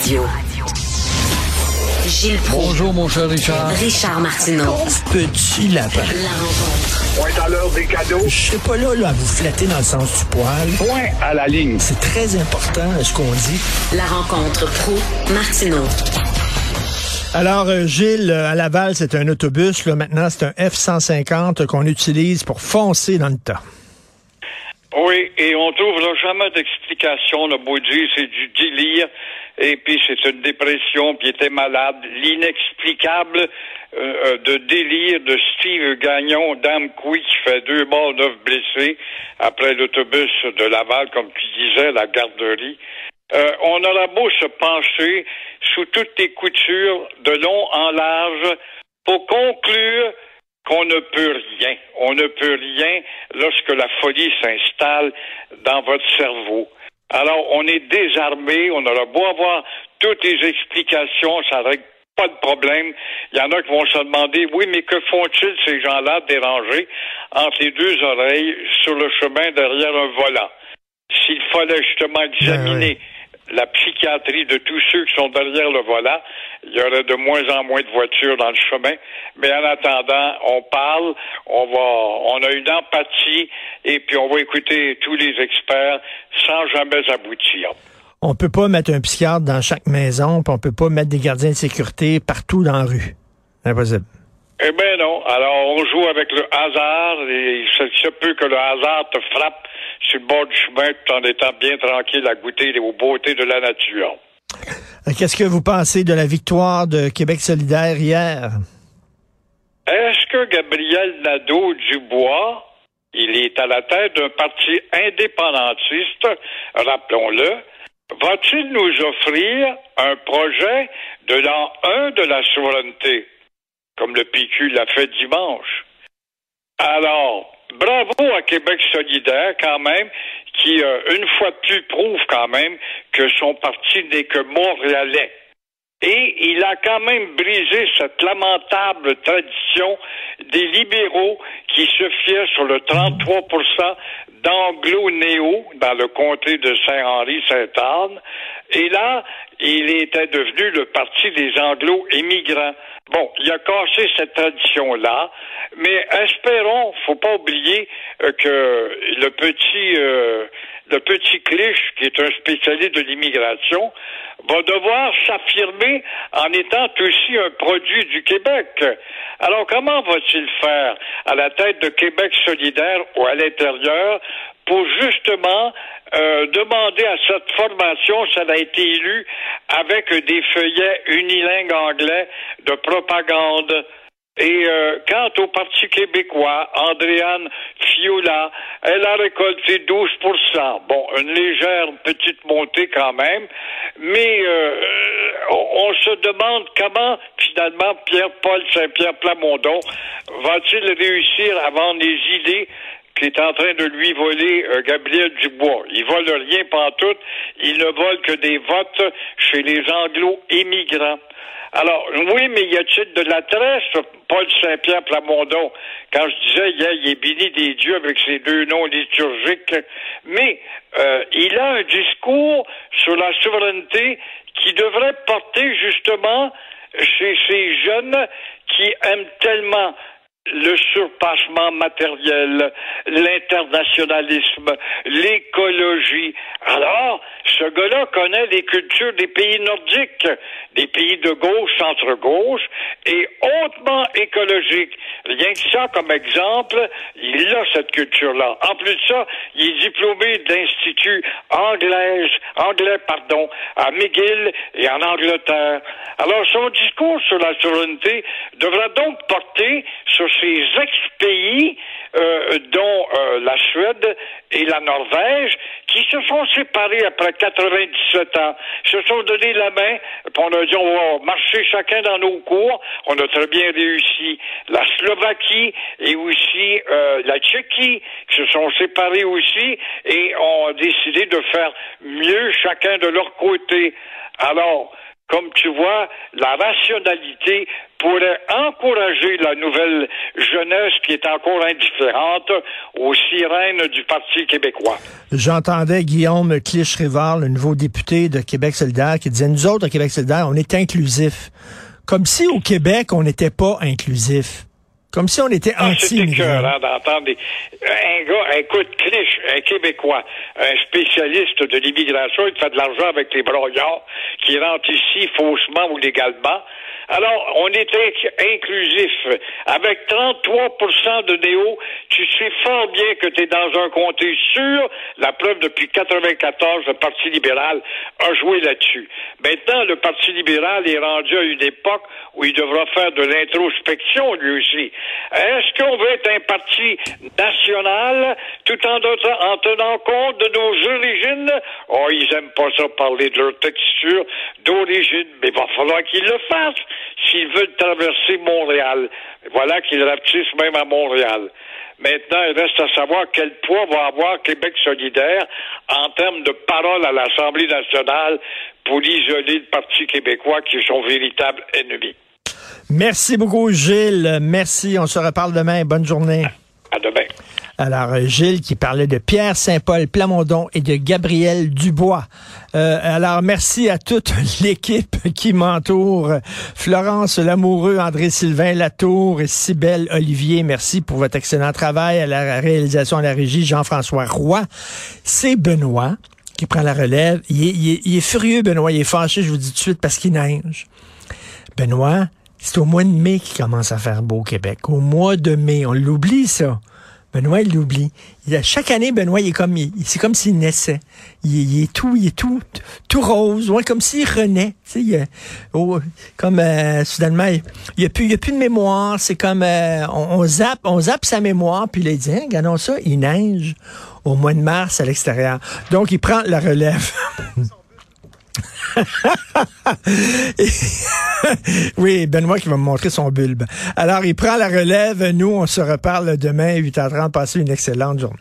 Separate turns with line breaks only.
Radio. Gilles Proulx.
Bonjour, mon cher Richard.
Richard Martineau.
Petit lapin.
La rencontre.
Point à l'heure des cadeaux.
Je suis pas là, là à vous flatter dans le sens du poil.
Point à la ligne.
C'est très important ce qu'on dit.
La rencontre pro martineau
Alors, euh, Gilles, euh, à Laval, c'est un autobus. Là, maintenant, c'est un F-150 qu'on utilise pour foncer dans le tas.
Oui, et on trouvera jamais d'explication. Le beau c'est du délire. Et puis, c'est une dépression, puis il était malade. L'inexplicable euh, euh, de délire de Steve Gagnon, Dame Couy, qui fait deux morts, neuf blessés, après l'autobus de Laval, comme tu disais, la garderie. Euh, on aura beau se pencher sous toutes les coutures, de long en large, pour conclure qu'on ne peut rien. On ne peut rien lorsque la folie s'installe dans votre cerveau. Alors, on est désarmé, on aura beau avoir toutes les explications, ça règle pas de problème. Il y en a qui vont se demander, oui, mais que font-ils ces gens-là dérangés entre les deux oreilles sur le chemin derrière un volant? S'il fallait justement examiner la psychiatrie de tous ceux qui sont derrière le volant, il y aurait de moins en moins de voitures dans le chemin. Mais en attendant, on parle, on va, on a une empathie et puis on va écouter tous les experts sans jamais aboutir.
On peut pas mettre un psychiatre dans chaque maison, puis on peut pas mettre des gardiens de sécurité partout dans la rue. Impossible.
Eh bien non. Alors on joue avec le hasard et il se peut que le hasard te frappe sur le bord du chemin tout en étant bien tranquille à goûter aux beautés de la nature.
Euh, Qu'est-ce que vous pensez de la victoire de Québec solidaire hier?
Est-ce que Gabriel Nadeau-Dubois, il est à la tête d'un parti indépendantiste, rappelons-le, va-t-il nous offrir un projet de l'an 1 de la souveraineté, comme le PQ l'a fait dimanche? Alors, bravo à Québec solidaire quand même, qui euh, une fois de plus prouve quand même que son parti n'est que montréalais. Et il a quand même brisé cette lamentable tradition des libéraux qui se fiaient sur le 33% d'anglo-néo dans le comté de Saint-Henri-Sainte-Anne. Et là, il était devenu le parti des anglo-émigrants. Bon, il a cassé cette tradition-là, mais espérons, faut pas oublier euh, que le petit euh, petit Clich, qui est un spécialiste de l'immigration, va devoir s'affirmer en étant aussi un produit du Québec. Alors comment va-t-il faire à la tête de Québec solidaire ou à l'intérieur pour justement euh, demander à cette formation, ça a été élu avec des feuillets unilingues anglais de propagande? Et euh, quant au Parti québécois, Andréane Fiola, elle a récolté 12% Bon, une légère petite montée quand même, mais euh, on, se demande comment finalement Pierre-Paul Saint-Pierre Plamondon va-t-il réussir à vendre les idées qui est en train de lui voler euh, Gabriel Dubois. Il vole rien pantoute, il ne vole que des votes chez les anglo-émigrants. Alors, oui, mais y a-t-il de la tresse, Paul Saint-Pierre Plamondon? Quand je disais il est béni des dieux avec ses deux noms liturgiques, mais euh, il a un discours sur la souveraineté qui devrait porter justement chez ces jeunes qui aiment tellement le surpassement matériel, l'internationalisme, l'écologie. Alors, ce gars-là connaît les cultures des pays nordiques, des pays de gauche, centre-gauche, et hautement écologique. Rien que ça, comme exemple, il a cette culture-là. En plus de ça, il est diplômé de l'Institut anglais, anglais, pardon, à McGill et en Angleterre. Alors, son discours sur la souveraineté devra donc porter sur ces ex-pays, euh, dont euh, la Suède et la Norvège, qui se sont séparés après 97 ans, se sont donné la main, puis on a dit on va marcher chacun dans nos cours. On a très bien réussi. La Slovaquie et aussi euh, la Tchéquie, qui se sont séparés aussi et ont décidé de faire mieux chacun de leur côté. Alors, comme tu vois, la rationalité pourrait encourager la nouvelle jeunesse qui est encore indifférente aux sirènes du Parti québécois.
J'entendais Guillaume Clich-Rivard, le nouveau député de Québec solidaire, qui disait, nous autres, à Québec solidaire, on est inclusif. Comme si au Québec, on n'était pas inclusif. Comme si on était
ah,
anti
écœurant d'entendre des... un gars, écoute, Clich, un Québécois, un spécialiste de l'immigration, il fait de l'argent avec les broyards, qui rentrent ici faussement ou légalement. Alors, on est inclusif. Avec 33% de néo, tu sais fort bien que tu es dans un comté sûr. La preuve, depuis 94, le Parti libéral a joué là-dessus. Maintenant, le Parti libéral est rendu à une époque où il devra faire de l'introspection, lui aussi. Est-ce qu'on veut être un parti national tout en, en tenant compte de nos origines? Oh, ils aiment pas ça parler de leur texture d'origine, mais il va falloir qu'ils le fassent s'ils veulent traverser Montréal. Voilà qu'ils rapetissent même à Montréal. Maintenant, il reste à savoir quel poids va avoir Québec solidaire en termes de parole à l'Assemblée nationale pour isoler le Parti québécois qui est son véritable ennemi.
Merci beaucoup, Gilles. Merci. On se reparle demain. Bonne journée.
À demain.
Alors, euh, Gilles qui parlait de Pierre Saint-Paul Plamondon et de Gabriel Dubois. Euh, alors, merci à toute l'équipe qui m'entoure. Florence Lamoureux, André-Sylvain Latour et Cybelle Olivier, merci pour votre excellent travail à la réalisation à la régie. Jean-François Roy. C'est Benoît qui prend la relève. Il est, furieux, Benoît. Il est fâché, je vous dis tout de suite, parce qu'il neige. Benoît, c'est au mois de mai qu'il commence à faire beau au Québec. Au mois de mai. On l'oublie, ça. Benoît, il l'oublie. Chaque année, Benoît, il est comme, c'est comme s'il naissait. Il, est tout, il est tout, tout rose, ouais, comme s'il renaît. Sais, oh, comme euh, soudainement, il n'y a plus, il a plus de mémoire. C'est comme, euh, on, zappe, on zappe sa mémoire, puis il dit, hein, regardons ça, il neige au mois de mars à l'extérieur. Donc, il prend la relève. oui, Benoît qui va me montrer son bulbe. Alors, il prend la relève. Nous, on se reparle demain, 8h30. Passez une excellente journée.